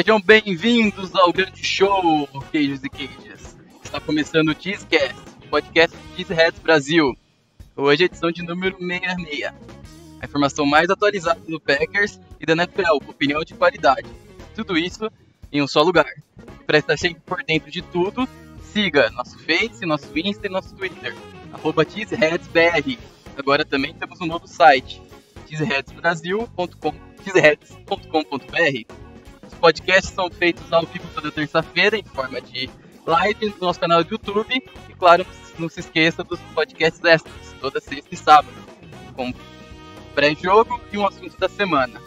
Sejam bem-vindos ao grande show Queijos e Queijas. Está começando o Cheesecast, o podcast Cheeseheads Brasil. Hoje é edição de número 66. A informação mais atualizada do Packers e da NFL, opinião de qualidade. Tudo isso em um só lugar. Para estar sempre por dentro de tudo, siga nosso Face, nosso Insta e nosso Twitter, arroba cheeseheadsbr. Agora também temos um novo site, cheeseheadsbrasil.com.br podcasts são feitos ao vivo toda terça-feira em forma de live no nosso canal do YouTube. E claro, não se esqueça dos podcasts extras, toda sexta e sábado, com pré-jogo e um assunto da semana.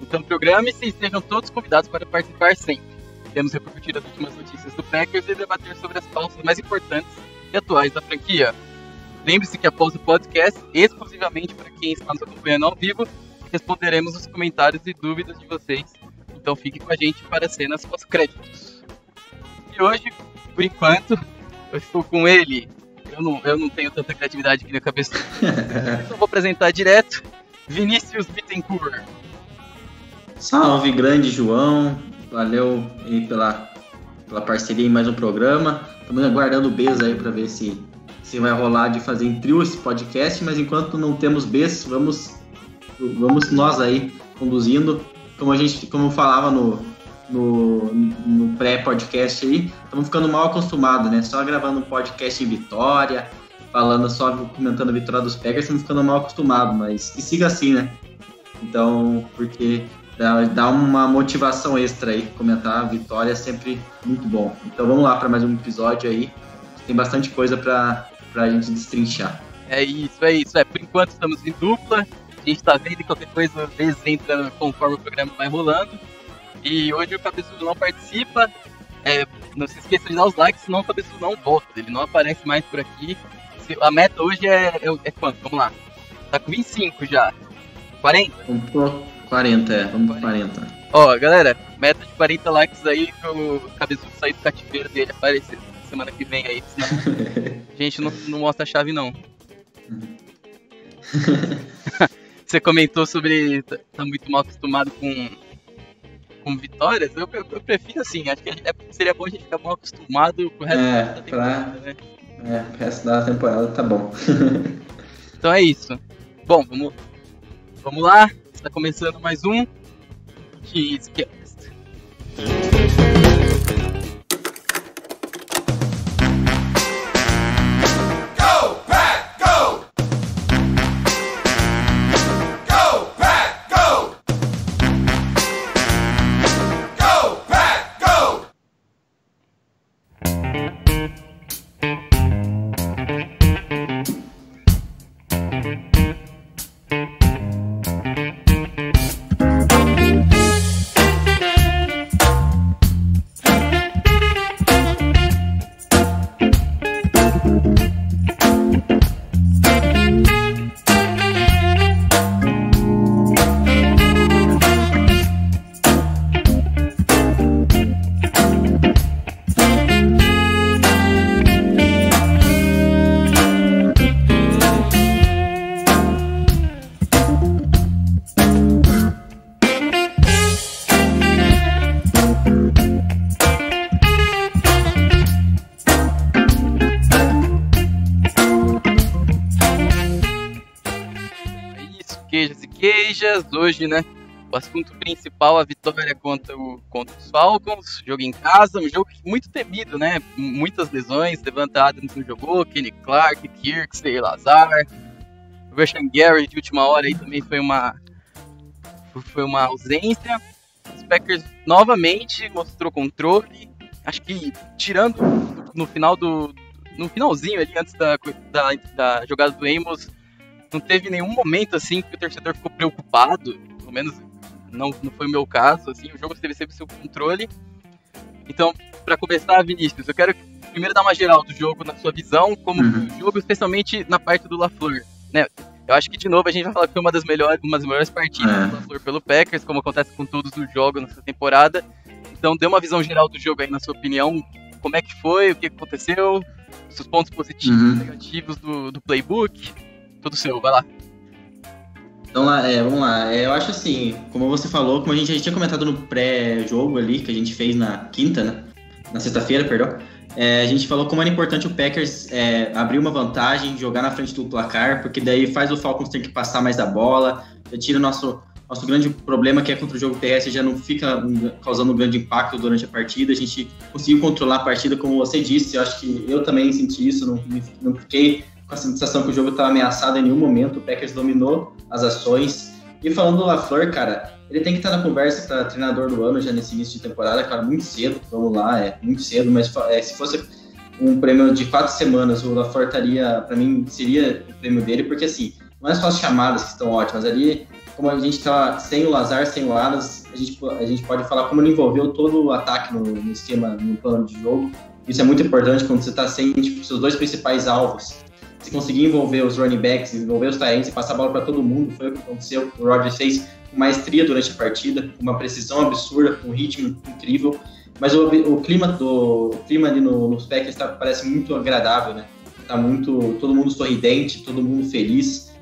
Então programe-se e sejam todos convidados para participar sempre. Iremos repercutir as últimas notícias do Packers e debater sobre as pautas mais importantes e atuais da franquia. Lembre-se que após o podcast, exclusivamente para quem está nos acompanhando ao vivo, responderemos os comentários e dúvidas de vocês. Então fique com a gente para cenas pós-créditos. E hoje, por enquanto, eu estou com ele. Eu não, eu não tenho tanta criatividade aqui na cabeça. então vou apresentar direto. Vinícius Bittencourt. Salve, grande João. Valeu aí pela, pela parceria em mais um programa. Estamos aguardando o Beza aí para ver se, se vai rolar de fazer em trio esse podcast, mas enquanto não temos Bez, vamos vamos nós aí conduzindo, como a gente, como falava no, no, no pré-podcast aí, estamos ficando mal acostumados, né? Só gravando um podcast em Vitória, falando só, comentando a vitória dos Packers, estamos ficando mal acostumados, mas que siga assim, né? Então, porque dá, dá uma motivação extra aí, comentar a vitória é sempre muito bom. Então vamos lá para mais um episódio aí, tem bastante coisa para a gente destrinchar. É isso, é isso. É, por enquanto estamos em dupla, a gente tá vendo e qualquer coisa, às vezes entra conforme o programa vai rolando. E hoje o Cabeçudo não participa. É, não se esqueça de dar os likes, senão o Cabeçudo não volta. Ele não aparece mais por aqui. A meta hoje é, é, é quanto? Vamos lá. Tá com 25 já. 40? Vamos pro 40, é. Vamos pro 40. Ó, galera, meta de 40 likes aí pro Cabeçudo sair do cativeiro dele aparecer semana que vem aí. Senão a gente não, não mostra a chave, não. Você comentou sobre tá, tá muito mal acostumado com, com vitórias. Eu, eu, eu prefiro assim, acho que é, seria bom a gente ficar mal acostumado com o resto é, da temporada, pra... né? É, o resto da temporada tá bom. então é isso. Bom, vamos, vamos lá. Está começando mais um Cheesecast. Hoje, né? O assunto principal, a vitória contra, o, contra os Falcons, jogo em casa, um jogo muito temido, né? Muitas lesões, levantadas não jogou, Kenny Clark, Kirksey, Lazar, Russian Gary de última hora aí também foi uma foi uma ausência. Os Packers novamente mostrou controle. Acho que tirando no final do no finalzinho ali antes da, da, da jogada do Amos, não teve nenhum momento assim que o torcedor ficou preocupado, pelo menos não, não foi o meu caso, assim, o jogo teve sempre seu controle. Então, para começar, Vinícius, eu quero primeiro dar uma geral do jogo na sua visão, como uhum. o jogo, especialmente na parte do LaFleur, né? Eu acho que de novo a gente vai falar que foi uma das melhores, uma das melhores partidas é. do LaFleur pelo Packers, como acontece com todos os jogos nessa temporada. Então, dê uma visão geral do jogo aí, na sua opinião, como é que foi, o que aconteceu, os pontos positivos e uhum. negativos do, do playbook, tudo seu, vai lá. Então é, vamos lá. É, eu acho assim, como você falou, como a gente, gente tinha comentado no pré-jogo ali, que a gente fez na quinta, né? Na sexta-feira, perdão. É, a gente falou como era importante o Packers é, abrir uma vantagem, jogar na frente do placar, porque daí faz o Falcons ter que passar mais a bola, já tira o nosso, nosso grande problema que é contra o jogo terrestre, já não fica causando um grande impacto durante a partida. A gente conseguiu controlar a partida, como você disse. Eu acho que eu também senti isso, não, não fiquei a sensação que o jogo estava ameaçado em nenhum momento. O Packers dominou as ações. E falando do LaFleur, cara, ele tem que estar na conversa para treinador do ano já nesse início de temporada, cara, muito cedo. Vamos lá, é muito cedo, mas é, se fosse um prêmio de quatro semanas, o LaFleur estaria, para mim, seria o prêmio dele, porque assim, não é só as chamadas que estão ótimas, ali, como a gente tá sem o Lazar, sem o Alas, a gente, a gente pode falar como ele envolveu todo o ataque no, no esquema, no plano de jogo. Isso é muito importante quando você está sem tipo, seus dois principais alvos se conseguir envolver os running backs, envolver os tight e passar a bola para todo mundo, foi o que aconteceu. O Rodgers fez com maestria durante a partida, com uma precisão absurda, com um ritmo incrível. Mas o, o clima do o clima ali no, nos Packers tá, parece muito agradável, né? Tá muito todo mundo sorridente, todo mundo feliz.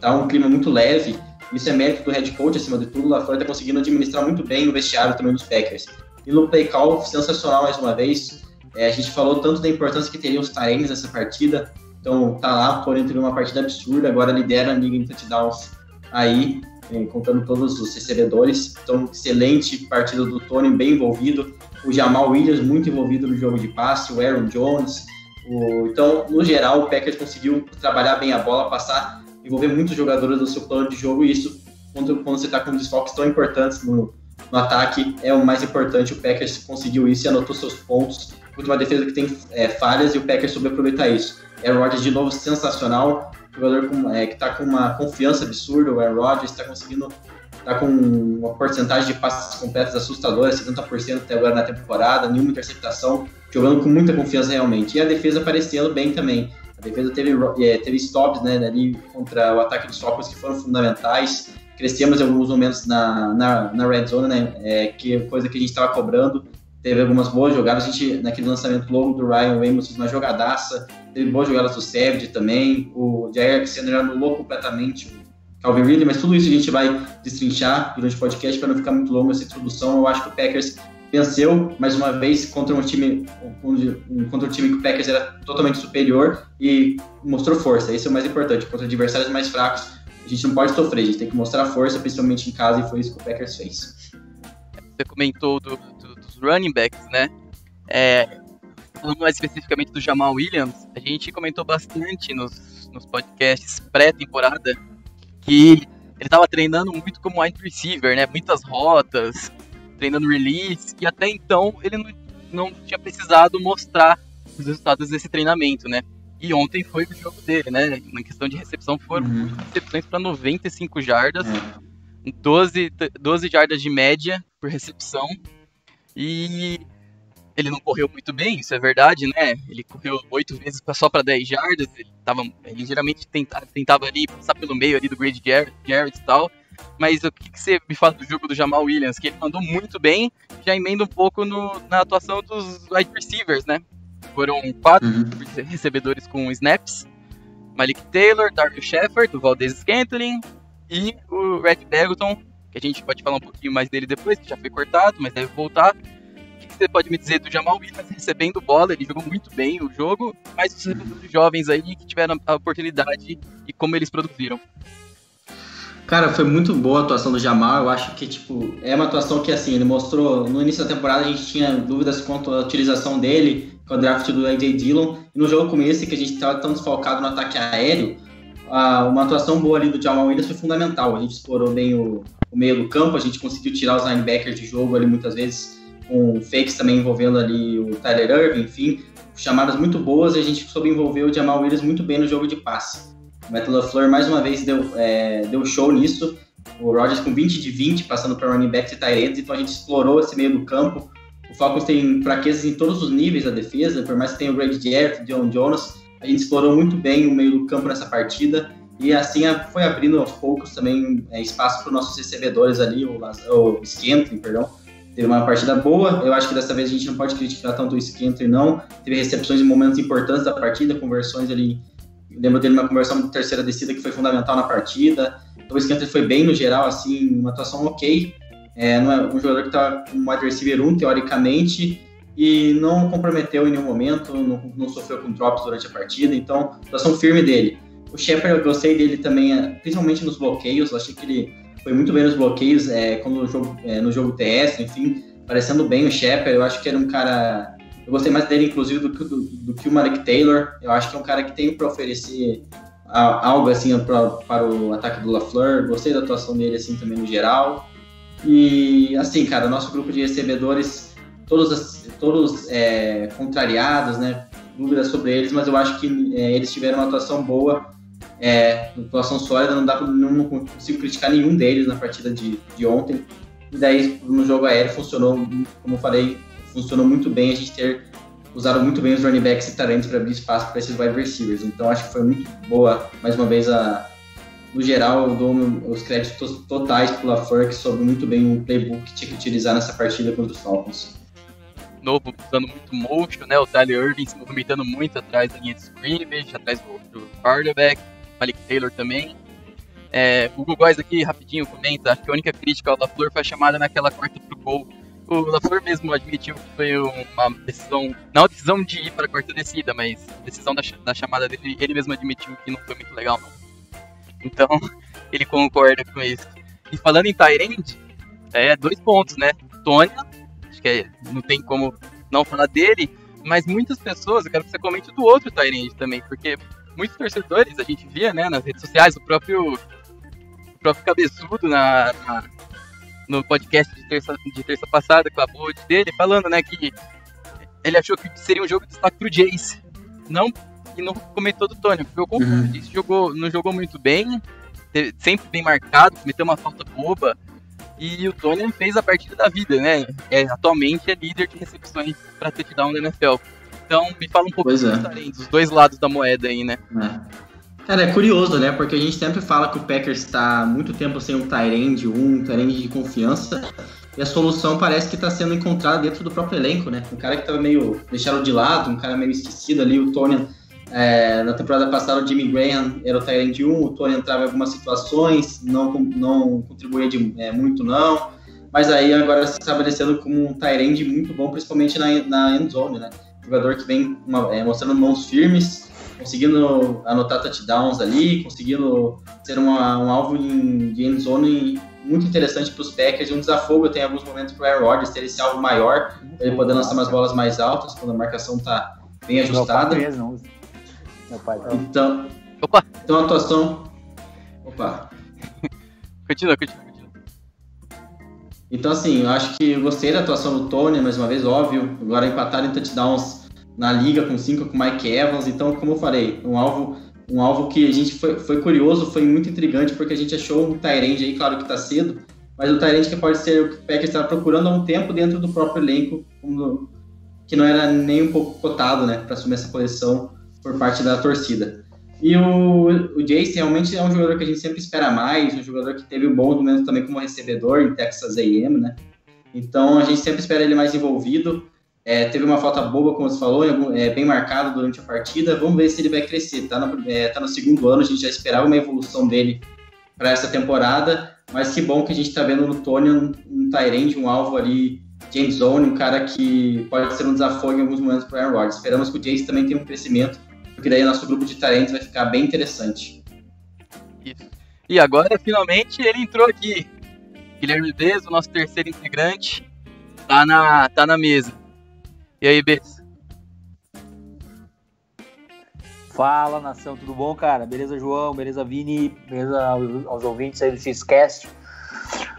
Tá um clima muito leve. Isso é mérito do head coach acima de tudo. Lá fora tá conseguindo administrar muito bem o vestiário também dos Packers. E no play call, sensacional mais uma vez. É, a gente falou tanto da importância que teriam os Tyrants nessa partida. Então, tá lá, porém, teve uma partida absurda, agora lidera a liga em touchdowns aí, eh, contando todos os recebedores. Então, excelente partida do Tony, bem envolvido. O Jamal Williams, muito envolvido no jogo de passe. O Aaron Jones. O... Então, no geral, o Packers conseguiu trabalhar bem a bola, passar, envolver muitos jogadores no seu plano de jogo. E isso, quando, quando você está com desfalques tão importantes no, no ataque, é o mais importante. O Packers conseguiu isso e anotou seus pontos. Contra uma defesa que tem é, falhas e o Packers soube aproveitar isso. Aaron Rodgers de novo sensacional, jogador com, é, que está com uma confiança absurda, o Aaron Rodgers está conseguindo, está com uma porcentagem de passes completos assustadora, 70% até agora na temporada, nenhuma interceptação, jogando com muita confiança realmente. E a defesa aparecendo bem também. A defesa teve, é, teve stops né, ali contra o ataque dos Falcons que foram fundamentais. Crescemos em alguns momentos na, na, na red zone, né, é, que é coisa que a gente estava cobrando teve algumas boas jogadas. A gente, naquele lançamento longo do Ryan Reynolds, uma jogadaça. Teve boas jogadas do Savage também. O Jair Alexander anulou completamente o Calvin Ridley, mas tudo isso a gente vai destrinchar durante o podcast para não ficar muito longo essa introdução. Eu acho que o Packers venceu mais uma vez contra um time contra um time que o Packers era totalmente superior e mostrou força. Isso é o mais importante. Contra adversários mais fracos, a gente não pode sofrer, a gente tem que mostrar força, principalmente em casa, e foi isso que o Packers fez. Você comentou do, running backs, né? É, falando mais especificamente do Jamal Williams, a gente comentou bastante nos, nos podcasts pré-temporada que ele estava treinando muito como wide receiver, né? Muitas rotas, treinando release, e até então ele não, não tinha precisado mostrar os resultados desse treinamento, né? E ontem foi o jogo dele, né? Na questão de recepção, foram uhum. recepções para 95 jardas, 12, 12 jardas de média por recepção, e ele não correu muito bem, isso é verdade, né? Ele correu oito vezes só para 10 jardas, ele, tava, ele geralmente tentava, tentava ali passar pelo meio ali do Grade Garrett, Garrett e tal. Mas o que, que, você me fala do jogo do Jamal Williams? Que ele mandou muito bem, já emenda um pouco no, na atuação dos wide receivers, né? Foram quatro uhum. recebedores com snaps. Malik Taylor, Darby Shepard, o Valdez Scantling e o Red Beggleton, que a gente pode falar um pouquinho mais dele depois, que já foi cortado, mas deve voltar. O que você pode me dizer do Jamal Williams recebendo bola? Ele jogou muito bem o jogo, mas os recebedores jovens aí que tiveram a oportunidade e como eles produziram. Cara, foi muito boa a atuação do Jamal. Eu acho que, tipo, é uma atuação que, assim, ele mostrou. No início da temporada a gente tinha dúvidas quanto à utilização dele com o draft do AJ Dillon. E no jogo como esse, que a gente estava tão desfalcado no ataque aéreo, uma atuação boa ali do Jamal Williams foi fundamental. A gente explorou bem o, o meio do campo, a gente conseguiu tirar os linebackers de jogo ali muitas vezes, com fakes também envolvendo ali o Tyler Irving, enfim, chamadas muito boas e a gente soube envolver o Jamal Williams muito bem no jogo de passe. O Matt LaFleur mais uma vez deu, é, deu show nisso, o Rodgers com 20 de 20, passando para running backs e tight então a gente explorou esse meio do campo. O Falcons tem fraquezas em todos os níveis da defesa, por mais que tenha o Greg o John Jonas, a gente explorou muito bem o meio do campo nessa partida e assim foi abrindo aos poucos também é, espaço para os nossos recebedores ali, o, o perdão. Teve uma partida boa, eu acho que dessa vez a gente não pode criticar tanto o Scantling, não. Teve recepções em momentos importantes da partida, conversões ali lembro dele uma conversão de terceira descida que foi fundamental na partida. Então o Scanter foi bem no geral, assim, uma atuação ok. É, não é um jogador que estava com wide receiver 1, teoricamente, e não comprometeu em nenhum momento, não, não sofreu com drops durante a partida, então, atuação firme dele. O Shepard, eu gostei dele também, é, principalmente nos bloqueios, eu achei que ele foi muito bem nos bloqueios, é, quando no jogo, é, no jogo terrestre, enfim, parecendo bem o Shepard, eu acho que era um cara... Eu gostei mais dele, inclusive, do do, do que o Malik Taylor, eu acho que é um cara que tem para oferecer algo assim pra, para o ataque do LaFleur, gostei da atuação dele assim também no geral, e assim, cara, nosso grupo de recebedores, todos, todos é, contrariados, né? Dúvidas sobre eles, mas eu acho que é, eles tiveram uma atuação boa, é, atuação sólida, não dá não, não consigo criticar nenhum deles na partida de, de ontem. E daí no jogo aéreo funcionou, como eu falei, funcionou muito bem a gente ter usado muito bem os running backs e talentos para abrir espaço para esses wide receivers. Então acho que foi muito boa, mais uma vez, a, no geral, eu dou os créditos totais para o LaFleur, que soube muito bem o playbook que tinha que utilizar nessa partida contra os Falcons. Novo, usando muito motion, né? O Tyler Irving se movimentando muito atrás da linha de scrimmage, atrás do, do quarterback, Malik Taylor também. É, o Google aqui, rapidinho, comenta, que a única crítica ao LaFleur foi a chamada naquela quarta pro gol. O LaFleur mesmo admitiu que foi uma decisão, não a decisão de ir para a quarta descida, mas decisão da, da chamada dele, ele mesmo admitiu que não foi muito legal, não. Então, ele concorda com isso. E falando em Tyrant, é dois pontos, né? Tônia, acho que é, não tem como não falar dele, mas muitas pessoas, eu quero que você comente do outro Tyrant também, porque muitos torcedores a gente via, né, nas redes sociais, o próprio, o próprio cabeçudo na, na no podcast de terça, de terça passada com a Bode dele, falando, né, que ele achou que seria um jogo de destaque pro Jace. Não e não comentou do Tony, porque eu concordo, uhum. jogou, não jogou muito bem, sempre bem marcado, cometeu uma falta boba. E o Tony fez a partida da vida, né? É, atualmente é líder de recepções para touchdown da NFL. Então, me fala um pouco pois é. dos dois lados da moeda aí, né? É. Cara, é curioso, né? Porque a gente sempre fala que o Packers está muito tempo sem um Tyrande, um Tyrande de confiança. E a solução parece que está sendo encontrada dentro do próprio elenco, né? Um cara que estava meio deixado de lado, um cara meio esquecido ali, o Tony é, na temporada passada, o Jimmy Graham era o Tyrant 1, o Tony entrava em algumas situações, não, não contribuía de, é, muito, não. Mas aí agora se estabelecendo como um Tyrant muito bom, principalmente na, na end zone, né? Jogador que vem uma, é, mostrando mãos firmes, conseguindo anotar touchdowns ali, conseguindo ser uma, um alvo em, de end zone muito interessante para os Packers e um desafogo tem alguns momentos para o Aaron Rodgers ter esse alvo maior, ele poder lançar umas bolas mais altas quando a marcação está bem ajustada. Tá... Então. Opa! Então a atuação. Opa! continua, continua. Então, assim, eu acho que eu gostei da atuação do Tony, mais uma vez, óbvio. Agora empataram em touchdowns na liga com cinco com Mike Evans. Então, como eu falei, um alvo, um alvo que a gente foi, foi curioso, foi muito intrigante, porque a gente achou um Tyrande aí, claro que tá cedo, mas o Tyrande que pode ser o que o Packers estava procurando há um tempo dentro do próprio elenco, que não era nem um pouco cotado, né, para assumir essa posição por parte da torcida. E o, o Jace realmente é um jogador que a gente sempre espera mais, um jogador que teve um bom momento também como recebedor em Texas A&M, né? Então a gente sempre espera ele mais envolvido. É, teve uma falta boba, como você falou, é, bem marcado durante a partida. Vamos ver se ele vai crescer. Tá é, tá no segundo ano, a gente já esperava uma evolução dele para essa temporada. Mas que bom que a gente está vendo no Tony um, um Tyrande, um alvo ali James Zone, um cara que pode ser um desafio em alguns momentos para o Aaron Rodgers. Esperamos que o Jace também tenha um crescimento porque daí nosso grupo de talentos vai ficar bem interessante. Isso. E agora, finalmente, ele entrou aqui. Guilherme Bez, o nosso terceiro integrante, tá na, tá na mesa. E aí, Bez? Fala, nação, tudo bom, cara? Beleza, João? Beleza, Vini? Beleza aos ouvintes aí do Xcast?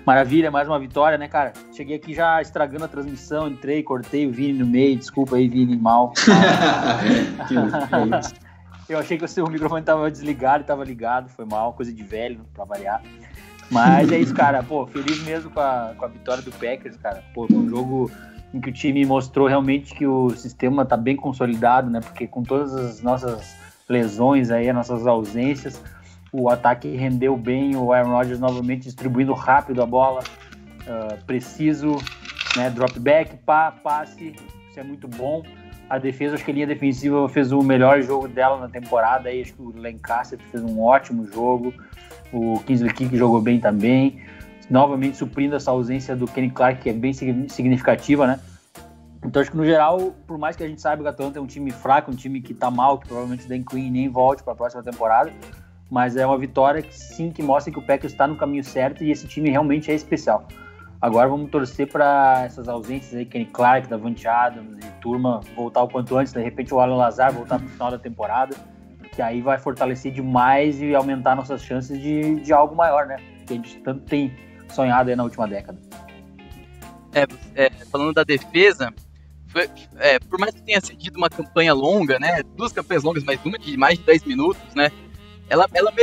Maravilha, mais uma vitória, né, cara? Cheguei aqui já estragando a transmissão, entrei, cortei o Vini no meio, desculpa aí, Vini, mal. Eu achei que o seu microfone tava desligado tava ligado, foi mal, coisa de velho, pra variar. Mas é isso, cara, pô, feliz mesmo com a, com a vitória do Packers, cara. Pô, um jogo em que o time mostrou realmente que o sistema tá bem consolidado, né? Porque com todas as nossas lesões aí, as nossas ausências, o ataque rendeu bem, o Aaron Rodgers novamente distribuindo rápido a bola, uh, preciso, né, drop back, pá, passe, isso é muito bom. A defesa, acho que a linha defensiva fez o melhor jogo dela na temporada. Aí, acho que o Lancaster fez um ótimo jogo. O Kingsley Kick jogou bem também. Novamente suprindo essa ausência do Kenny Clark, que é bem significativa, né? Então acho que no geral, por mais que a gente saiba que o Atlanta é um time fraco, um time que tá mal, que provavelmente o Dan Quinn nem volte para a próxima temporada, mas é uma vitória que sim que mostra que o Packers está no caminho certo e esse time realmente é especial. Agora vamos torcer para essas ausências aí, Kenny Clark, Davante Adams e turma voltar o quanto antes, de repente o Alan Lazar voltar para o final da temporada, que aí vai fortalecer demais e aumentar nossas chances de, de algo maior, né? Que a gente tanto tem sonhado aí na última década. É, é, falando da defesa, foi, é, por mais que tenha sido uma campanha longa, né? Duas campanhas longas, mas uma de mais de 10 minutos, né? Ela, ela,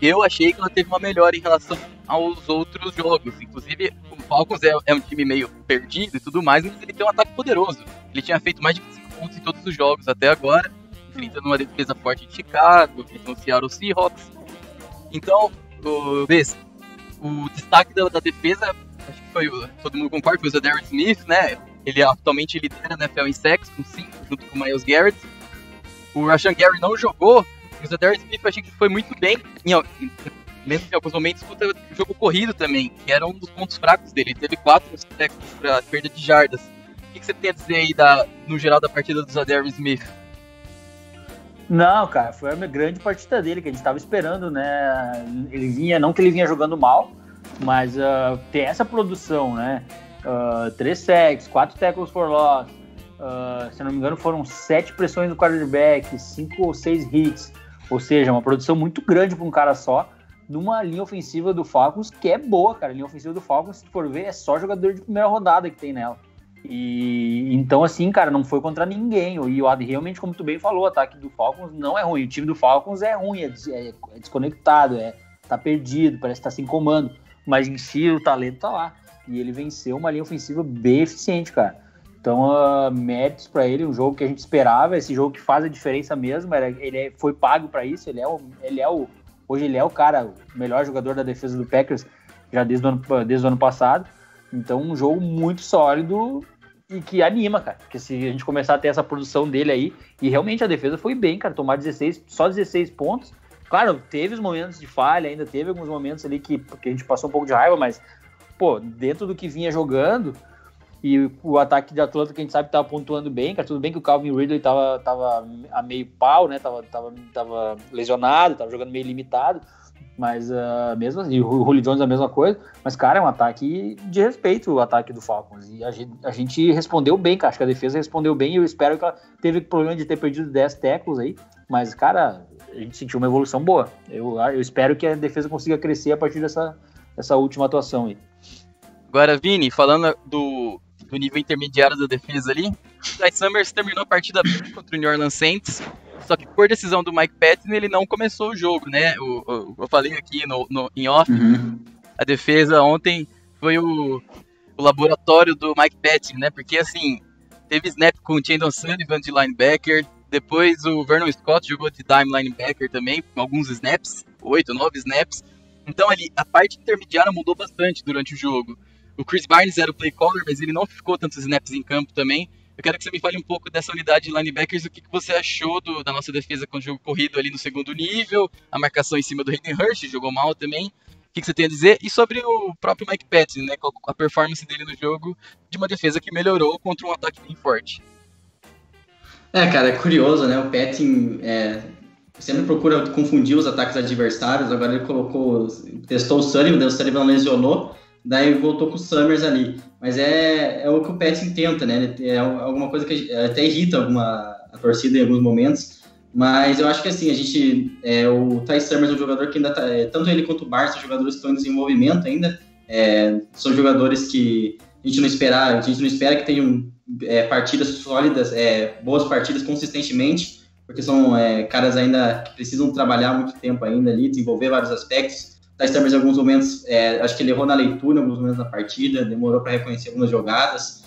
eu achei que ela teve uma melhora em relação aos outros jogos. Inclusive, o Falcons é, é um time meio perdido e tudo mais, mas ele tem um ataque poderoso. Ele tinha feito mais de 25 pontos em todos os jogos até agora, enfrentando uma defesa forte de Chicago, enfrentando o Seattle Seahawks. Então, o, o destaque da, da defesa acho que foi, todo mundo concorda, foi o Zadarius Smith, né? Ele atualmente lidera na NFL em sacks, com 5, junto com o Miles Garrett. O Rashan Gary não jogou, e o Zadarius Smith eu achei que foi muito bem, em, mesmo em alguns momentos, contra o jogo corrido também, que era um dos pontos fracos dele. Ele teve 4 sacks para perda de jardas. O que, que, você tem a dizer aí, da, no geral, da partida do Zadarius Smith? Não, cara, foi uma grande partida dele que a gente estava esperando, né? Ele vinha, não que ele vinha jogando mal, mas uh, ter essa produção, né? Uh, três sacks, quatro tackles for loss, uh, se não me engano foram sete pressões do quarterback, cinco ou seis hits, ou seja, uma produção muito grande para um cara só, numa linha ofensiva do Falcons que é boa, cara. A linha ofensiva do Falcons, se for ver, é só jogador de primeira rodada que tem nela. E então, assim, cara, não foi contra ninguém. E o Ad realmente, como tu bem falou, o ataque do Falcons não é ruim. O time do Falcons é ruim, é, é, é desconectado, é, tá perdido, parece que tá sem comando mas em si o talento tá lá. E ele venceu uma linha ofensiva bem eficiente, cara. Então, uh, méritos para ele, um jogo que a gente esperava, esse jogo que faz a diferença mesmo. Era, ele é, foi pago para isso, ele é, o, ele é o. Hoje ele é o cara, o melhor jogador da defesa do Packers, já desde o ano, desde o ano passado. Então, um jogo muito sólido e que anima, cara. Porque se a gente começar a ter essa produção dele aí, e realmente a defesa foi bem, cara, tomar 16, só 16 pontos Claro, teve os momentos de falha, ainda teve alguns momentos ali que, que a gente passou um pouco de raiva, mas, pô, dentro do que vinha jogando, e o ataque de Atlanta que a gente sabe que tava pontuando bem, cara, tudo bem que o Calvin Ridley tava, tava a meio pau, né, tava, tava, tava lesionado, tava jogando meio limitado, mas uh, mesmo assim, o Julio Jones é a mesma coisa, mas, cara, é um ataque de respeito, o ataque do Falcons, e a gente, a gente respondeu bem, cara, acho que a defesa respondeu bem, e eu espero que ela teve problema de ter perdido 10 tackles aí, mas, cara, a gente sentiu uma evolução boa. Eu, eu espero que a defesa consiga crescer a partir dessa, dessa última atuação aí. Agora, Vini, falando do, do nível intermediário da defesa ali, o Ty Summers terminou a partida contra o New Orleans Saints, só que por decisão do Mike Patton ele não começou o jogo, né? O, o eu falei aqui no, no, em off, uhum. a defesa ontem foi o, o laboratório do Mike Patton, né? Porque assim, teve snap com o Chandon Sullivan de linebacker, depois o Vernon Scott jogou de dime linebacker também, com alguns snaps, oito, nove snaps. Então ali, a parte intermediária mudou bastante durante o jogo. O Chris Barnes era o play caller, mas ele não ficou tantos snaps em campo também. Eu quero que você me fale um pouco dessa unidade de linebackers, o que, que você achou do, da nossa defesa com o jogo corrido ali no segundo nível, a marcação em cima do Hayden Hurst, jogou mal também. O que, que você tem a dizer? E sobre o próprio Mike Patton, né, a performance dele no jogo de uma defesa que melhorou contra um ataque bem forte. É, cara, é curioso, né? O Petting é, sempre procura confundir os ataques adversários. Agora ele colocou, testou o Sullivan, o Sullivan lesionou, daí voltou com o Summers ali. Mas é, é o que o Petting tenta, né? É alguma coisa que até irrita alguma, a torcida em alguns momentos. Mas eu acho que assim, a gente. É, o Ty Summers é um jogador que ainda tá. É, tanto ele quanto o Barça, jogadores que estão em desenvolvimento ainda. É, são jogadores que a gente não espera, a gente não espera que tenham é, partidas sólidas, é, boas partidas consistentemente, porque são é, caras ainda que precisam trabalhar muito tempo ainda ali, desenvolver vários aspectos. Thais Summers, em alguns momentos, é, acho que ele errou na leitura, em alguns momentos da partida, demorou para reconhecer algumas jogadas.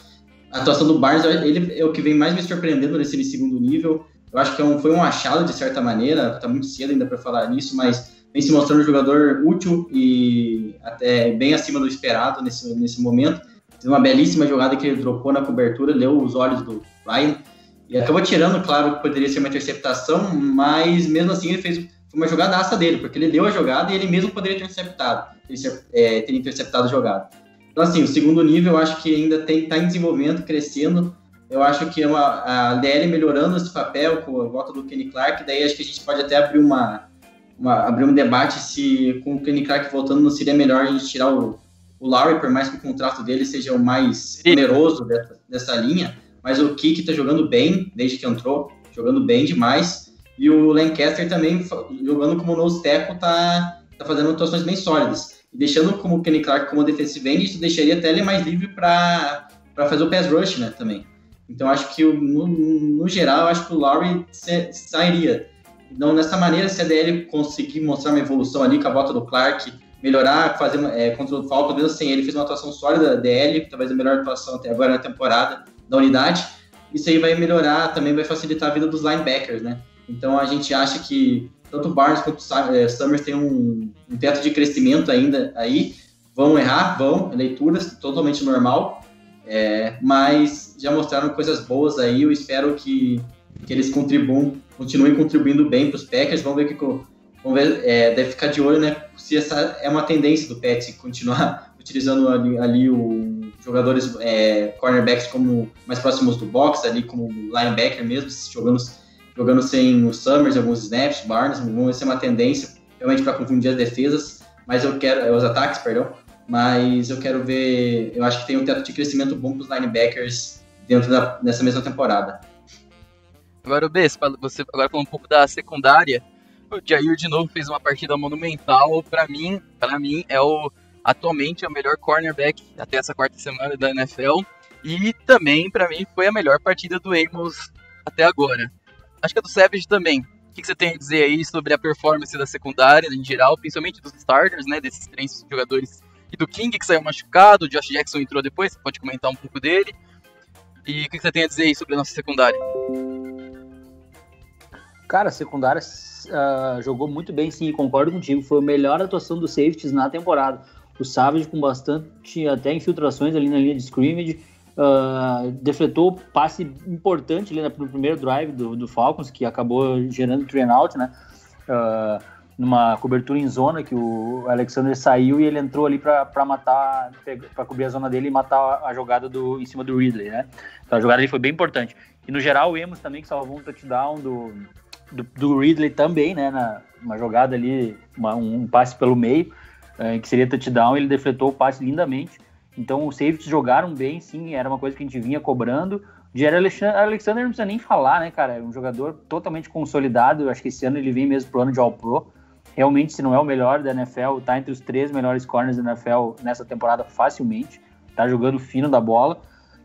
A atuação do Barnes, ele é o que vem mais me surpreendendo nesse segundo nível. Eu acho que é um, foi um achado, de certa maneira, está muito cedo ainda para falar nisso, mas vem se mostrando um jogador útil e até bem acima do esperado nesse, nesse momento uma belíssima jogada que ele dropou na cobertura, leu os olhos do Ryan. E acabou tirando, claro, que poderia ser uma interceptação, mas mesmo assim ele fez uma jogadaça dele, porque ele deu a jogada e ele mesmo poderia ter interceptado, é, ter interceptado a jogada. Então, assim, o segundo nível eu acho que ainda está em desenvolvimento, crescendo. Eu acho que é uma, a DL melhorando esse papel com a volta do Kenny Clark, daí acho que a gente pode até abrir uma, uma abrir um debate se com o Kenny Clark voltando não seria melhor a gente tirar o, o Lowry, por mais que o contrato dele seja o mais oneroso dessa, dessa linha, mas o Kiki está jogando bem desde que entrou, jogando bem demais. E o Lancaster também, jogando como nose tackle, tá, tá fazendo atuações bem sólidas. E deixando como Kenny Clark como defensive end, isso deixaria até ele mais livre para fazer o pass rush, né, também. Então, acho que, no, no geral, acho que o Lowry sairia. Então, dessa maneira, se a DL conseguir mostrar uma evolução ali com a volta do Clark, melhorar, fazer é, contra o Falcons, mesmo assim, ele fez uma atuação sólida da DL, talvez a melhor atuação até agora na temporada da unidade. Isso aí vai melhorar, também vai facilitar a vida dos linebackers, né? Então, a gente acha que tanto o Barnes quanto o é, Summers têm um, um teto de crescimento ainda aí. Vão errar, vão, leituras totalmente normal, é, mas já mostraram coisas boas aí. Eu espero que, que eles contribuam, continuem contribuindo bem para os Packers. Vamos ver que. Vamos ver, é, deve ficar de olho, né? Se essa é uma tendência do Pets continuar utilizando ali, ali o jogadores é, cornerbacks como mais próximos do box, ali como linebacker mesmo, jogando jogando sem o Summers, alguns snaps, Barnes, vão ser uma tendência realmente para confundir as defesas, mas eu quero, é, os ataques, perdão, mas eu quero ver, eu acho que tem um teto de crescimento bom para os linebackers dentro da, dessa mesma temporada. Agora, o B, você agora falou um pouco da secundária, o Jair de novo fez uma partida monumental, para mim, para mim é o atualmente é o melhor cornerback até essa quarta semana da NFL e também para mim foi a melhor partida do Amos até agora acho que é do Savage também. O que, que você tem a dizer aí sobre a performance da secundária em geral, principalmente dos starters, né, desses três jogadores e do King que saiu machucado, o Josh Jackson entrou depois, você pode comentar um pouco dele. E o que, que você tem a dizer aí sobre a nossa secundária? Cara, a secundária uh, jogou muito bem, sim, concordo contigo. Foi a melhor atuação dos safeties na temporada. O Savage com bastante até infiltrações ali na linha de scrimmage uh, defletou passe importante ali no primeiro drive do, do Falcons, que acabou gerando and out, né? Uh, numa cobertura em zona que o Alexander saiu e ele entrou ali para matar, para cobrir a zona dele e matar a jogada do, em cima do Ridley, né? Então a jogada ali foi bem importante. E no geral o Emos também que salvou um touchdown do, do, do Ridley também, né? Na, uma jogada ali, uma, um passe pelo meio, uh, que seria touchdown, ele defletou o passe lindamente. Então os safeties jogaram bem, sim, era uma coisa que a gente vinha cobrando. Jerry Alexander não precisa nem falar, né, cara? É um jogador totalmente consolidado. Eu acho que esse ano ele vem mesmo pro ano de All-Pro. Realmente, se não é o melhor da NFL, tá entre os três melhores corners da NFL nessa temporada facilmente. Tá jogando fino da bola.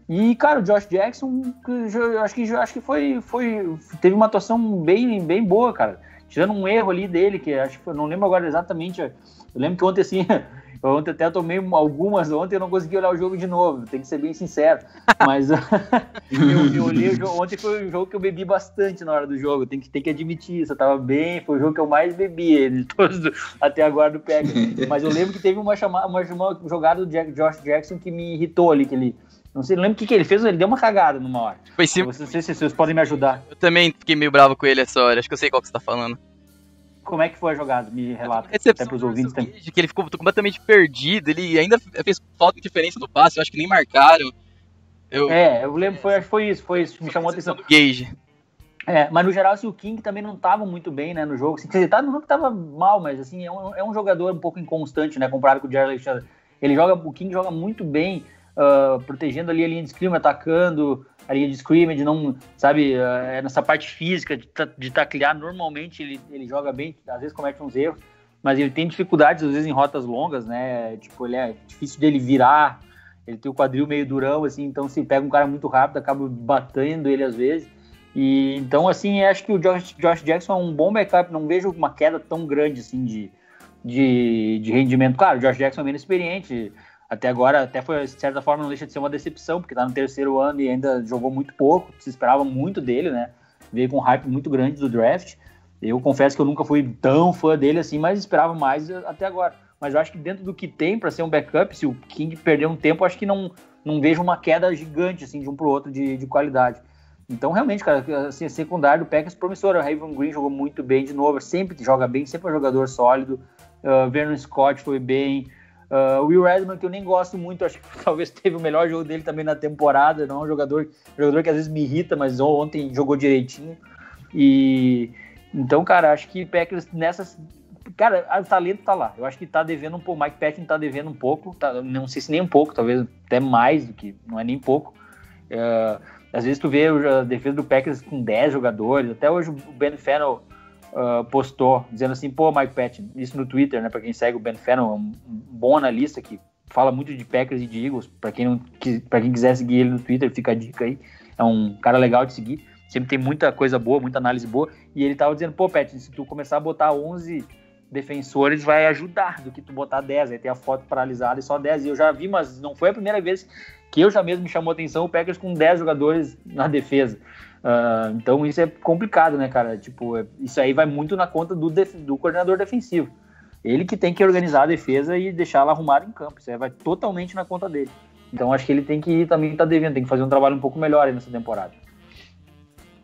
E, cara, o Josh Jackson, eu acho que, acho que foi, foi, teve uma atuação bem, bem boa, cara. Tirando um erro ali dele, que acho que eu não lembro agora exatamente. Eu lembro que ontem, assim, Ontem até tomei algumas, ontem eu não consegui olhar o jogo de novo, tem que ser bem sincero. Mas eu, eu olhei o jogo, ontem foi um jogo que eu bebi bastante na hora do jogo, tem que, tem que admitir isso. Eu tava bem, foi o jogo que eu mais bebi de todos até agora do Pega. Mas eu lembro que teve uma, chamada, uma, uma jogada do Jack, Josh Jackson que me irritou ali, que ele. Não sei, não lembro o que, que ele fez, ele deu uma cagada numa hora. Foi sim. Não sei se vocês podem me ajudar. Eu também fiquei meio bravo com ele essa hora, acho que eu sei qual que você tá falando. Como é que foi a jogada? Me relata. Até pros ouvintes também. Que ele ficou completamente perdido, ele ainda fez falta de diferença no passe, eu acho que nem marcaram. Eu... É, eu lembro, foi, foi isso, foi isso, me chamou a atenção. Gage. É, mas no geral, assim, o King também não estava muito bem, né, no jogo. Assim, ele tá no jogo que tava mal, mas assim, é um, é um jogador um pouco inconstante, né, comparado com o Jared Alexander. Ele joga, o King joga muito bem, uh, protegendo ali a linha de scrimmage, atacando, a linha de scrimmage, não, sabe, é nessa parte física de, de taclear, normalmente ele, ele joga bem, às vezes comete uns erros, mas ele tem dificuldades, às vezes, em rotas longas, né, tipo, ele é difícil dele virar, ele tem o quadril meio durão, assim, então se pega um cara muito rápido, acaba batendo ele às vezes, e então, assim, acho que o Josh, Josh Jackson é um bom backup, não vejo uma queda tão grande, assim, de, de, de rendimento. Claro, o Josh Jackson é menos experiente, até agora, até foi, de certa forma, não deixa de ser uma decepção, porque tá no terceiro ano e ainda jogou muito pouco, se esperava muito dele, né? Veio com um hype muito grande do draft. Eu confesso que eu nunca fui tão fã dele assim, mas esperava mais até agora. Mas eu acho que dentro do que tem para ser um backup, se o King perder um tempo, acho que não, não vejo uma queda gigante assim de um para o outro de, de qualidade. Então, realmente, cara, assim, secundário do Packers promissor. O Raven Green jogou muito bem de novo, sempre joga bem, sempre é um jogador sólido. Uh, Vernon Scott foi bem. Uh, Will Redman, que eu nem gosto muito, acho que talvez teve o melhor jogo dele também na temporada. Não é um jogador, jogador que às vezes me irrita, mas ontem jogou direitinho. E então, cara, acho que Packers nessas. Cara, o talento tá lá. Eu acho que tá devendo um pouco. Mike Patton tá devendo um pouco. Tá, não sei se nem um pouco, talvez até mais do que. Não é nem pouco. Uh, às vezes tu vê a defesa do Packers com 10 jogadores. Até hoje o Ben Fennel uh, postou, dizendo assim, pô, Mike Patton, isso no Twitter, né? Pra quem segue o Ben Fennel, é um, bom analista que fala muito de Packers e de Eagles. Pra quem, não, pra quem quiser seguir ele no Twitter, fica a dica aí. É um cara legal de seguir. Sempre tem muita coisa boa, muita análise boa. E ele tava dizendo, pô, Patton, se tu começar a botar 11 defensores vai ajudar do que tu botar 10. Aí tem a foto paralisada e só 10. E eu já vi, mas não foi a primeira vez que eu já mesmo me chamou atenção o Packers com 10 jogadores na defesa. Uh, então isso é complicado, né, cara? Tipo, é, isso aí vai muito na conta do, do coordenador defensivo. Ele que tem que organizar a defesa e deixar ela arrumada em campo. Isso aí vai totalmente na conta dele. Então acho que ele tem que também tá devendo, tem que fazer um trabalho um pouco melhor aí nessa temporada.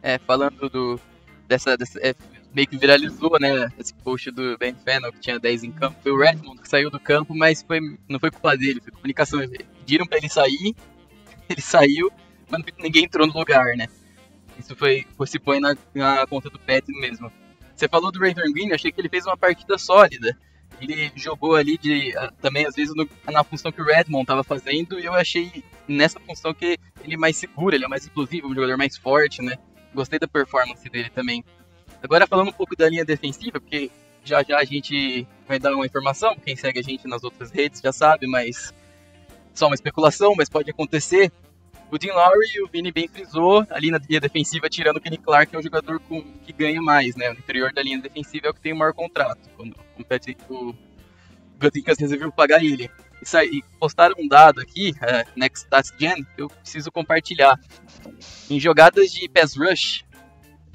É, falando do, dessa, dessa é, meio que viralizou, né, esse post do Ben Fennel, que tinha 10 em campo. Foi o Redmond que saiu do campo, mas foi, não foi culpa dele, foi comunicação. Pediram pra ele sair, ele saiu, mas ninguém entrou no lugar, né. Isso foi, se põe na, na conta do Pet mesmo. Você falou do Raven Green, achei que ele fez uma partida sólida. Ele jogou ali de também às vezes no, na função que o Redmond estava fazendo e eu achei nessa função que ele é mais seguro, ele é mais explosivo, um jogador mais forte, né? Gostei da performance dele também. Agora falando um pouco da linha defensiva, porque já já a gente vai dar uma informação, quem segue a gente nas outras redes já sabe, mas só uma especulação, mas pode acontecer. O Dean Lowry, o Vini bem frisou, ali na linha defensiva, tirando o Kenny Clark, que é o jogador com, que ganha mais, né? No interior da linha defensiva é o que tem o maior contrato. Quando compete o Gutinkas resolveu pagar ele. E postaram um dado aqui, uh, Next Stats Gen, que eu preciso compartilhar. Em jogadas de pass rush,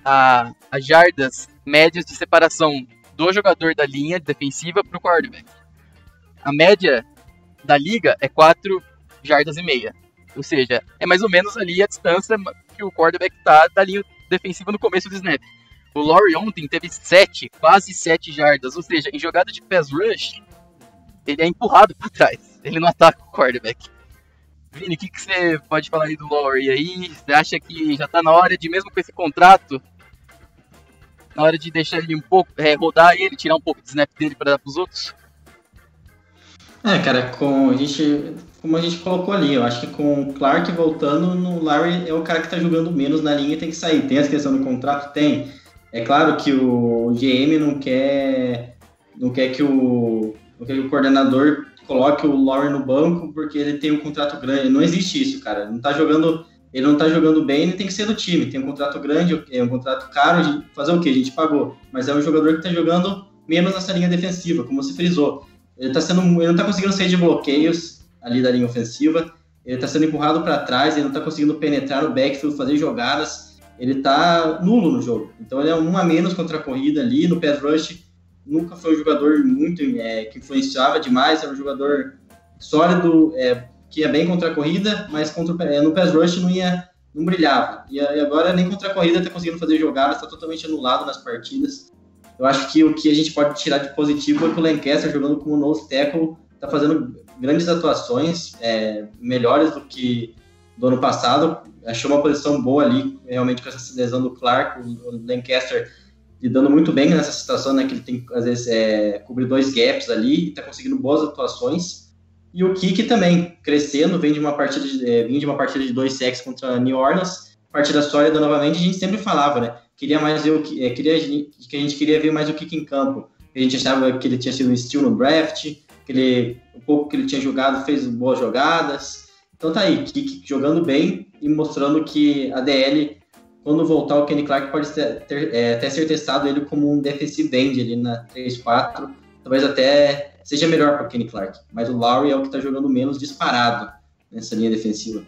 a jardas médias de separação do jogador da linha defensiva para o quarterback. A média da liga é 4 jardas e meia. Ou seja, é mais ou menos ali a distância que o quarterback está da linha defensiva no começo do snap. O Laurie ontem teve 7, quase 7 jardas. Ou seja, em jogada de pass rush, ele é empurrado para trás. Ele não ataca o quarterback. Vini, o que, que você pode falar aí do Laurie aí? Você acha que já está na hora de, mesmo com esse contrato, na hora de deixar ele um pouco, é, rodar ele, tirar um pouco de snap dele para dar para os outros? É, cara, com a gente, como a gente colocou ali, eu acho que com o Clark voltando, no Larry é o cara que tá jogando menos na linha e tem que sair. Tem essa questão do contrato? Tem. É claro que o GM não quer não quer que o, não quer que o coordenador coloque o Laurie no banco porque ele tem um contrato grande. Não existe isso, cara. Não tá jogando, ele não tá jogando bem, ele tem que ser do time. Tem um contrato grande, é um contrato caro, fazer o quê? A gente pagou. Mas é um jogador que tá jogando menos nessa linha defensiva, como você frisou. Ele, tá sendo, ele não tá conseguindo sair de bloqueios ali da linha ofensiva. Ele tá sendo empurrado para trás, ele não tá conseguindo penetrar no backfield, fazer jogadas. Ele tá nulo no jogo. Então ele é um a menos contra a corrida ali. No pass rush, nunca foi um jogador muito é, que influenciava demais. Era um jogador sólido, é, que ia bem contra a corrida, mas contra, é, no pass rush não ia não brilhava. E agora nem contra a corrida está conseguindo fazer jogadas, está totalmente anulado nas partidas. Eu acho que o que a gente pode tirar de positivo é que o Lancaster, jogando como nose tackle, está fazendo grandes atuações, é, melhores do que do ano passado. Achou uma posição boa ali, realmente com essa lesão do Clark, o Lancaster lidando muito bem nessa situação, né, que ele tem, às vezes, é, cobrir dois gaps ali, e está conseguindo boas atuações. E o Kiki também, crescendo, vem de uma partida de, é, vem de uma partida de dois sacks contra New Orleans, partida sólida novamente, a gente sempre falava, né, queria mais ver o que, é, queria, que a gente queria ver mais o Kiki em campo. A gente achava que ele tinha sido um steal no draft, que ele, o pouco que ele tinha jogado fez boas jogadas. Então tá aí, Kik jogando bem e mostrando que a DL, quando voltar o Kenny Clark, pode ter, ter, é, até ser testado ele como um defensive end ali na 3-4. Talvez até seja melhor para o Kenny Clark. Mas o Lowry é o que está jogando menos disparado nessa linha defensiva.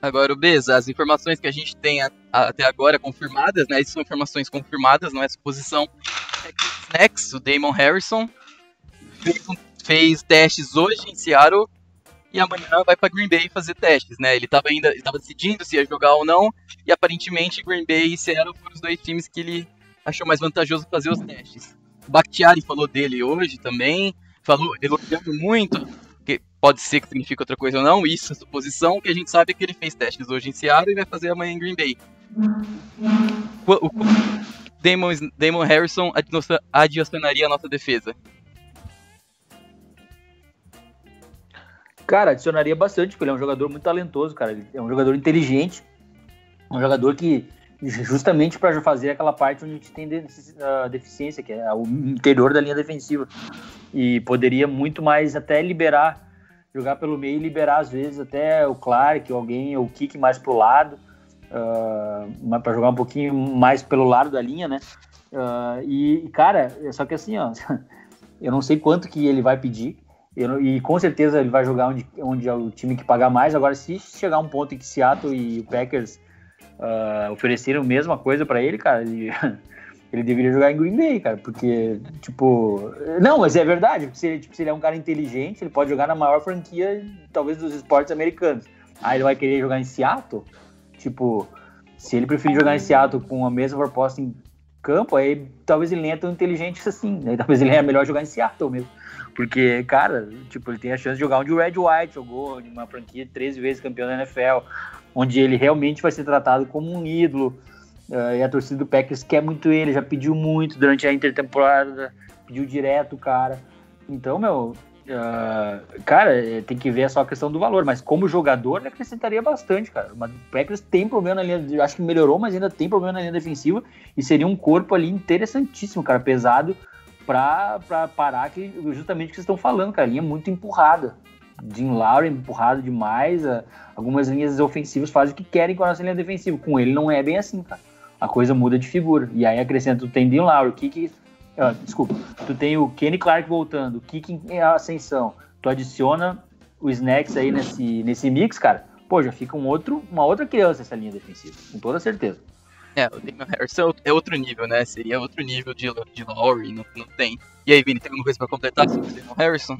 Agora, o Beza, as informações que a gente tem a, a, até agora confirmadas, né? São informações confirmadas, não é suposição. É que o Snacks, o Damon Harrison, fez, fez testes hoje em Seattle e amanhã vai para Green Bay fazer testes, né? Ele estava ainda estava decidindo se ia jogar ou não, e aparentemente Green Bay e Seattle foram os dois times que ele achou mais vantajoso fazer os testes. O Bakhtiari falou dele hoje também, falou elogiando muito, que pode ser que signifique outra coisa ou não, isso é suposição, que a gente sabe é que ele fez testes hoje em Seattle e vai fazer amanhã em Green Bay. O, o Damon, Damon Harrison adicionaria a nossa defesa? Cara, adicionaria bastante, porque ele é um jogador muito talentoso, cara. Ele é um jogador inteligente, um jogador que justamente para fazer aquela parte onde a gente tem deficiência, que é o interior da linha defensiva. E poderia muito mais até liberar, jogar pelo meio e liberar às vezes até o Clark ou alguém, ou o Kick mais pro lado, uh, para jogar um pouquinho mais pelo lado da linha, né? Uh, e, cara, só que assim, ó, eu não sei quanto que ele vai pedir, eu, e com certeza ele vai jogar onde, onde é o time que pagar mais. Agora, se chegar um ponto em que Seattle e o Packers uh, ofereceram a mesma coisa para ele, cara, ele, ele, deveria jogar em Green Bay, cara, porque, tipo. Não, mas é verdade, se ele, tipo, se ele é um cara inteligente, ele pode jogar na maior franquia, talvez, dos esportes americanos. Aí ele vai querer jogar em Seattle? Tipo, se ele preferir jogar em Seattle com a mesma proposta em campo, aí talvez ele nem é tão inteligente assim, né? Talvez ele é melhor jogar em Seattle mesmo. Porque, cara, tipo, ele tem a chance de jogar onde o Red White jogou, de uma franquia 13 vezes campeão da NFL onde ele realmente vai ser tratado como um ídolo. Uh, e a torcida do Packers quer muito ele, já pediu muito durante a intertemporada, pediu direto, cara. Então, meu, uh, cara, é, tem que ver só a questão do valor, mas como jogador, ele acrescentaria bastante, cara. O Packers tem problema na linha, acho que melhorou, mas ainda tem problema na linha defensiva e seria um corpo ali interessantíssimo, cara, pesado para parar que justamente o que vocês estão falando, cara, a linha muito empurrada. Jim Lowry empurrado demais. Algumas linhas ofensivas fazem o que querem com a nossa linha defensiva. Com ele não é bem assim, cara. A coisa muda de figura. E aí acrescenta, tem Jim Lowry, Kiki. Ah, desculpa, tu tem o Kenny Clark voltando, o Kiki em ascensão. Tu adiciona o Snacks aí nesse, nesse mix, cara. Pô, já fica um outro, uma outra criança essa linha defensiva, com toda certeza. É, o Damon Harrison é outro nível, né? Seria outro nível de, de Lowry, não, não tem. E aí, Vini, tem alguma coisa pra completar sobre o Damon Harrison?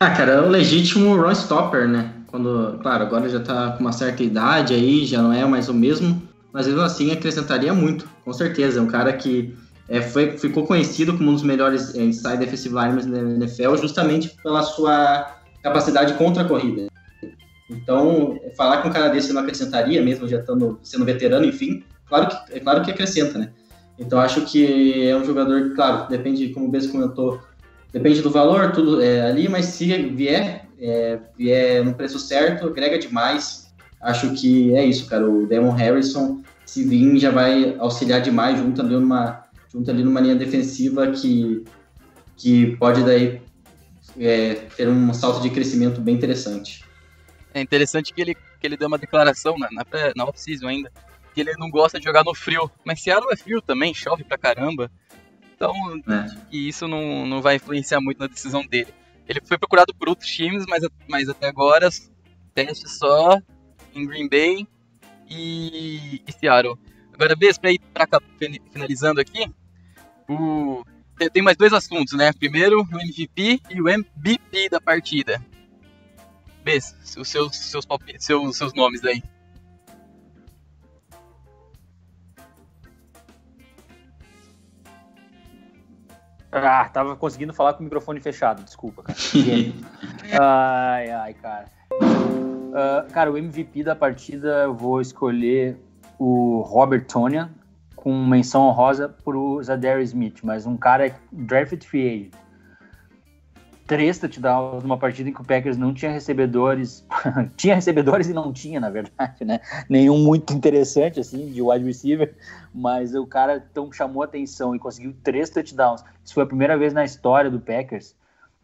Ah, cara, é o legítimo run stopper, né? Quando, claro, agora já tá com uma certa idade aí, já não é mais o mesmo, mas mesmo assim acrescentaria muito, com certeza. É um cara que é, foi, ficou conhecido como um dos melhores é, inside defensive linemen da NFL justamente pela sua capacidade contra a corrida. Então, falar que um cara desse não acrescentaria, mesmo já estando sendo veterano, enfim, claro que, é claro que acrescenta, né? Então, acho que é um jogador, claro, depende, como o Bess comentou, Depende do valor, tudo é, ali, mas se vier, é, vier no preço certo, agrega demais. Acho que é isso, cara. O Demon Harrison, se vir, já vai auxiliar demais junto ali numa, junto ali numa linha defensiva que, que pode daí é, ter um salto de crescimento bem interessante. É interessante que ele, que ele deu uma declaração na, na, na off-season ainda, que ele não gosta de jogar no frio. Mas Seattle é frio também, chove pra caramba. Então, é. e isso não, não vai influenciar muito na decisão dele. Ele foi procurado por outros times, mas, mas até agora, teste só em Green Bay e, e Seattle. Agora, Bess, para ir pra, finalizando aqui, o, tem, mais dois assuntos, né? Primeiro, o MVP e o MVP da partida. Bess, os seus, seus, seus, seus nomes aí. Ah, tava conseguindo falar com o microfone fechado, desculpa, cara. ai, ai, cara. Uh, cara, o MVP da partida eu vou escolher o Robert Tonian, com menção honrosa pro Zadary Smith, mas um cara draft free agent três touchdowns numa partida em que o Packers não tinha recebedores, tinha recebedores e não tinha, na verdade, né? Nenhum muito interessante, assim, de wide receiver, mas o cara então chamou atenção e conseguiu três touchdowns. Isso foi a primeira vez na história do Packers.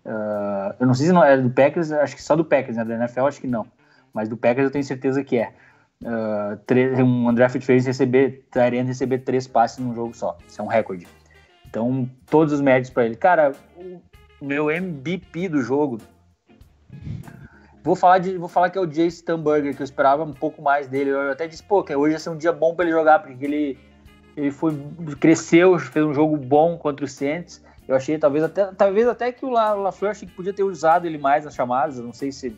Uh, eu não sei se não é do Packers, acho que só do Packers, né? Da NFL acho que não, mas do Packers eu tenho certeza que é. Uh, um André Fitzgerald receber, Tyrant receber três passes num jogo só. Isso é um recorde. Então, todos os méritos para ele. Cara, meu MVP do jogo. Vou falar, de, vou falar que é o Jace Stamburger, que eu esperava um pouco mais dele. Eu até disse, pô, que hoje ia ser um dia bom para ele jogar, porque ele, ele foi, cresceu, fez um jogo bom contra o Saints. Eu achei talvez até, talvez até que o LaFleur achei que podia ter usado ele mais nas chamadas. Não sei se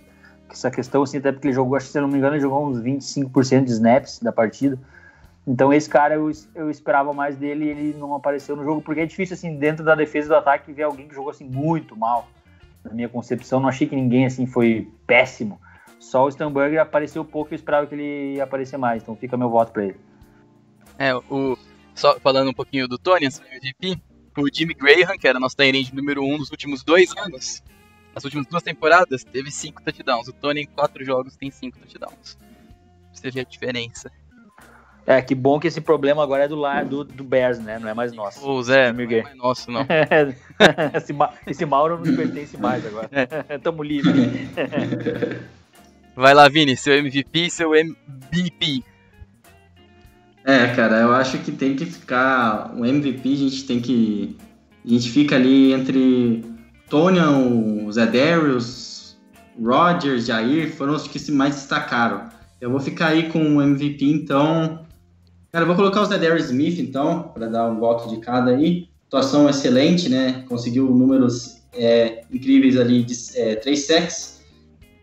essa questão, assim, até porque ele jogou, acho que se eu não me engano, ele jogou uns 25% de snaps da partida. Então esse cara eu, eu esperava mais dele e ele não apareceu no jogo, porque é difícil, assim, dentro da defesa do ataque, ver alguém que jogou, assim, muito mal. Na minha concepção, não achei que ninguém, assim, foi péssimo. Só o Stamberger apareceu pouco e eu esperava que ele ia aparecer mais, então fica meu voto para ele. É, o, só falando um pouquinho do Tony, MVP, o Jimmy Graham, que era nosso Tyrande número um nos últimos dois anos, nas últimas duas temporadas, teve cinco touchdowns. O Tony, em quatro jogos, tem cinco touchdowns. Você vê a diferença. É, que bom que esse problema agora é do lado do, do Bears, né? Não é mais nosso. Pô, Zé, não é mais nosso, não. esse, esse Mauro não nos pertence mais agora. Tamo livre. Vai lá, Vini, seu MVP e seu MVP. É, cara, eu acho que tem que ficar. O MVP a gente tem que. A gente fica ali entre Tonian, Zé Darius, Rogers, Jair, foram os que se mais destacaram. Eu vou ficar aí com o MVP, então. Cara, eu vou colocar o Zé Darius Smith, então, para dar um voto de cada aí. Atuação excelente, né? Conseguiu números é, incríveis ali de é, 3 sacks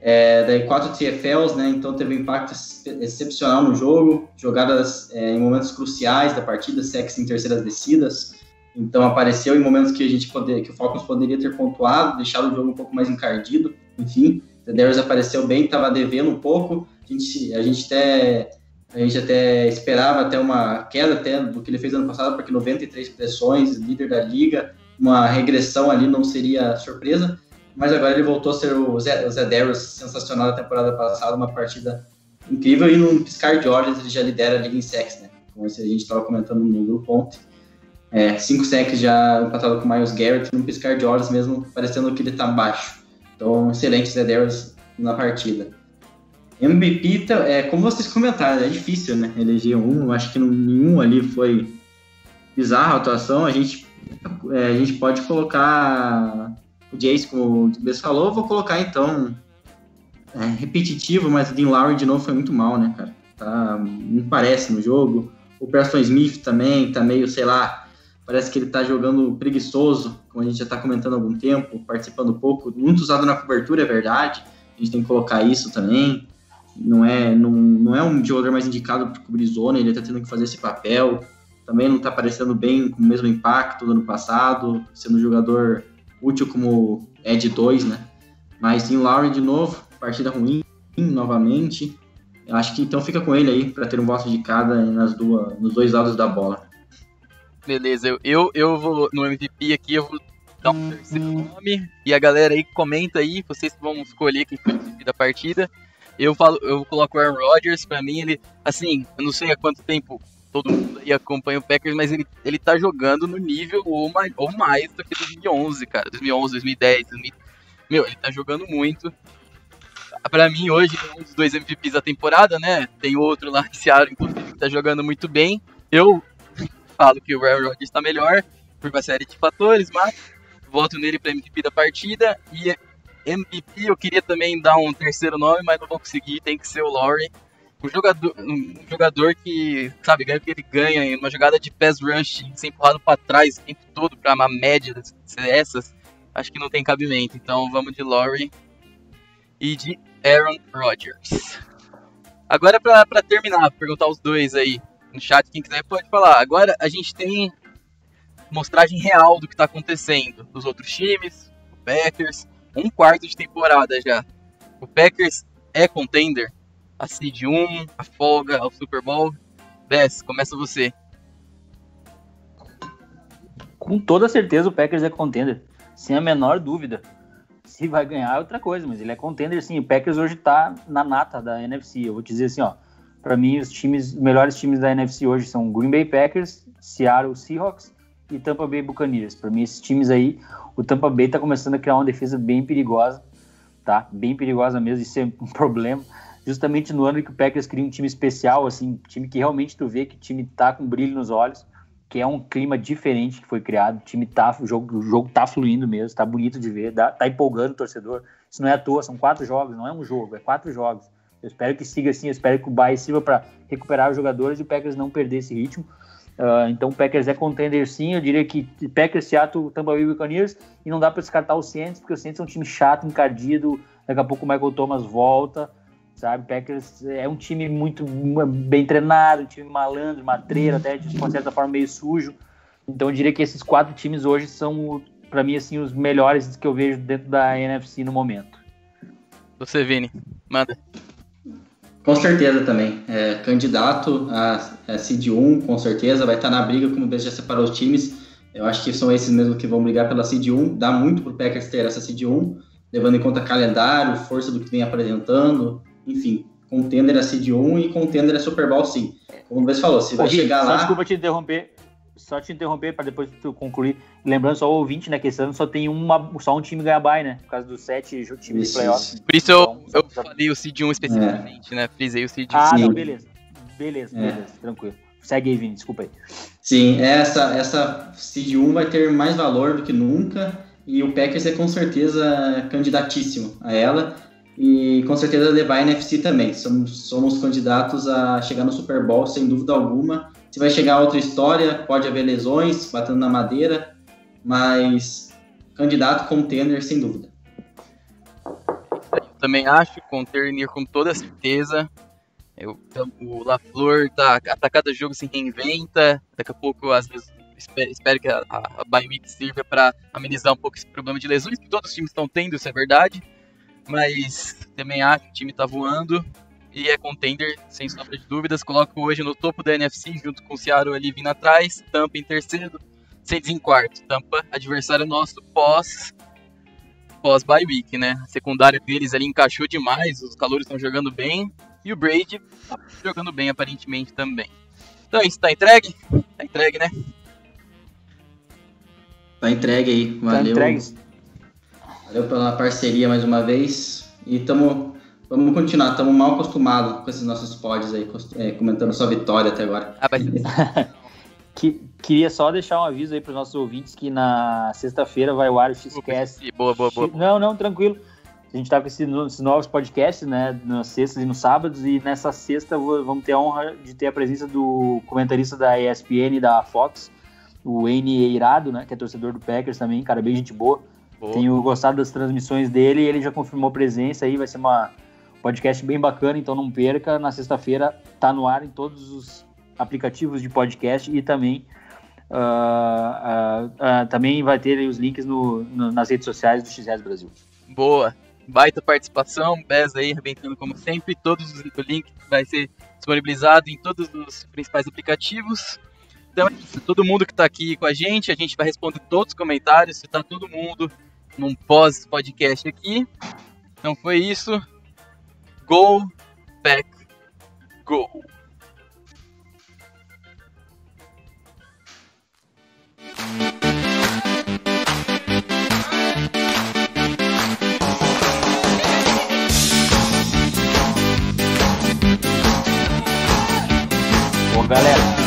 é, daí quatro TFLs, né? Então teve um impacto excepcional no jogo, jogadas é, em momentos cruciais da partida, sex em terceiras descidas. Então apareceu em momentos que a gente poder, que o Falcons poderia ter pontuado, deixado o jogo um pouco mais encardido. Enfim, o Darius apareceu bem, estava devendo um pouco. A gente, a gente até a gente até esperava até uma queda até do que ele fez ano passado, porque 93 pressões, líder da liga, uma regressão ali não seria surpresa mas agora ele voltou a ser o Zé, o Zé Darius, sensacional da temporada passada, uma partida incrível, e no piscar de olhos ele já lidera a liga em sacks, né? Como a gente estava comentando no grupo ontem. É, cinco sacks já empatado com o Miles Garrett, num piscar de olhos mesmo, parecendo que ele está baixo. Então, excelente Zé na partida. MVP, é, como vocês comentaram, é difícil, né? Eleger um, acho que nenhum ali foi bizarra a atuação. A gente, é, a gente pode colocar o Jace, como o Bess falou, vou colocar então é, repetitivo, mas o Dean Lowry de novo foi muito mal, né, cara? Tá, não parece no jogo. O Preston Smith também tá meio, sei lá, parece que ele tá jogando preguiçoso, como a gente já tá comentando há algum tempo, participando pouco, muito usado na cobertura, é verdade. A gente tem que colocar isso também. Não é, não, não é um jogador mais indicado para cobrir zona, ele tá tendo que fazer esse papel. Também não tá aparecendo bem com o mesmo impacto do ano passado, sendo um jogador útil como Ed 2, né? Mas em Lowry de novo, partida ruim novamente. Eu acho que então fica com ele aí para ter um voto de cada nas duas, nos dois lados da bola. Beleza, eu, eu, eu vou no MVP aqui, eu vou dar um terceiro nome e a galera aí comenta aí, vocês vão escolher quem foi o da partida. Eu falo, eu coloco o Aaron Rodgers, para mim ele, assim, eu não sei há quanto tempo todo mundo aí acompanha o Packers, mas ele, ele tá jogando no nível ou mais, ou mais do que 2011, cara. 2011, 2010, 2000... Meu, ele tá jogando muito. Pra mim, hoje, é um dos dois MVPs da temporada, né? Tem outro lá, Seattle, inclusive, que tá jogando muito bem. Eu falo que o Aaron Rodgers tá melhor, por uma série de fatores, mas voto nele pra MVP da partida. E MVP, eu queria também dar um terceiro nome, mas não vou conseguir, tem que ser o Laurie um jogador, um jogador que, sabe, ganha o que ele ganha em uma jogada de pass rush, ser empurrado para trás o tempo todo para uma média dessas, acho que não tem cabimento. Então vamos de Laurie e de Aaron Rodgers. Agora para terminar, perguntar os dois aí no chat, quem quiser pode falar. Agora a gente tem mostragem real do que está acontecendo dos outros times, o Packers, um quarto de temporada já. O Packers é contender? a Seed 1, a folga, ao Super Bowl. Bess, começa você. Com toda certeza o Packers é contender, sem a menor dúvida. Se vai ganhar é outra coisa, mas ele é contender sim. O Packers hoje tá na nata da NFC. Eu vou te dizer assim, ó. Para mim, os times, os melhores times da NFC hoje são Green Bay Packers, Seattle Seahawks e Tampa Bay Buccaneers. Para mim, esses times aí, o Tampa Bay tá começando a criar uma defesa bem perigosa, tá? Bem perigosa mesmo, isso é um problema justamente no ano que o Packers cria um time especial, assim, time que realmente tu vê que o time tá com brilho nos olhos, que é um clima diferente que foi criado, o time tá, o jogo, o jogo tá fluindo mesmo, tá bonito de ver, tá, tá empolgando o torcedor. Isso não é à toa, são quatro jogos, não é um jogo, é quatro jogos. Eu espero que siga assim, eu espero que o Bay sirva para recuperar os jogadores e o Packers não perder esse ritmo. Uh, então o Packers é contender sim, eu diria que Packers, Seattle, Tampa Bay Buccaneers e não dá para descartar o Saints, porque o Saints é um time chato, encardido, daqui a pouco o Michael Thomas volta, sabe? Packers é um time muito bem treinado, um time malandro, matreiro, até de uma certa forma meio sujo. Então eu diria que esses quatro times hoje são, para mim, assim, os melhores que eu vejo dentro da NFC no momento. Você, Vini, manda. Com certeza também. É, candidato a, a Seed 1, com certeza, vai estar na briga, como o já separou os times. Eu acho que são esses mesmo que vão brigar pela Seed 1. Dá muito pro Packers ter essa Seed 1, levando em conta calendário, força do que vem apresentando, enfim. Contender a Seed 1 e contender a Super Bowl sim. Como você falou, se vai Ô, chegar só lá. Desculpa te interromper. Só te interromper para depois tu concluir. Lembrando só o ouvinte, né? Que esse ano só tem uma, só um time ganha bye, né? Por causa dos sete times de Isso, playoffs. isso. Por isso eu, Então, eu falei o Seed 1 especificamente, né? Frisei o Seed 1. Ah, não, beleza. Beleza, É. beleza, tranquilo. Segue aí, Vini, desculpa aí. Sim, essa, essa Seed 1 vai ter mais valor do que nunca e o Packers é com certeza candidatíssimo a ela e com certeza levar a NFC também. Somos, somos candidatos a chegar no Super Bowl sem dúvida alguma. Se vai chegar outra história, pode haver lesões, batendo na madeira, mas candidato contender sem dúvida. Eu também acho, Container com toda certeza. Eu, o LaFleur tá, a cada jogo se reinventa. Daqui a pouco, às vezes, espero, espero que a, a, a sirva para amenizar um pouco esse problema de lesões que todos os times estão tendo, isso é verdade. Mas também acho que o time tá voando e é contender, sem sombra de dúvidas. Coloco hoje no topo da NFC, junto com o Seattle ali vindo atrás, Tampa em terceiro, Saints em quarto. Tampa, adversário nosso pós pós bye week, né? A secundária deles ali encaixou demais, os calores estão jogando bem e o Brady tá jogando bem aparentemente também. Então é isso, tá entregue? Tá entregue, né? Tá entregue aí, Tá valeu. entregue. Valeu pela parceria mais uma vez. E tamo, vamos continuar, estamos mal acostumados com esses nossos pods aí, é, comentando só vitória até agora. Ah, vai ser Que, queria só deixar um aviso aí para os nossos ouvintes que na sexta-feira vai ao ar o Xcast. boa, boa, boa. Não, não, tranquilo. A gente tá com esses, no- esses novos podcasts, né? Nas sextas e nos sábados. E nessa sexta vamos ter a honra de ter a presença do comentarista da ESPN e da Fox, o N Eirado, né? Que é torcedor do Packers também, cara, bem gente boa. boa. Tenho gostado das transmissões dele e ele já confirmou presença aí. Vai ser uma um podcast bem bacana, então não perca. Na sexta-feira tá no ar em todos os aplicativos de podcast e também. ah, ah, ah, também vai ter os links no- no- nas redes sociais do XS Brasil. Boa. Baita participação, Bez aí arrebentando como sempre. Todos os, o link vai ser disponibilizado em todos os principais aplicativos. Então, é todo mundo que tá aqui com a gente, a gente vai responder todos os comentários. Se tá todo mundo num pós-podcast aqui. Então foi isso. Go, back, go. Bom, galera,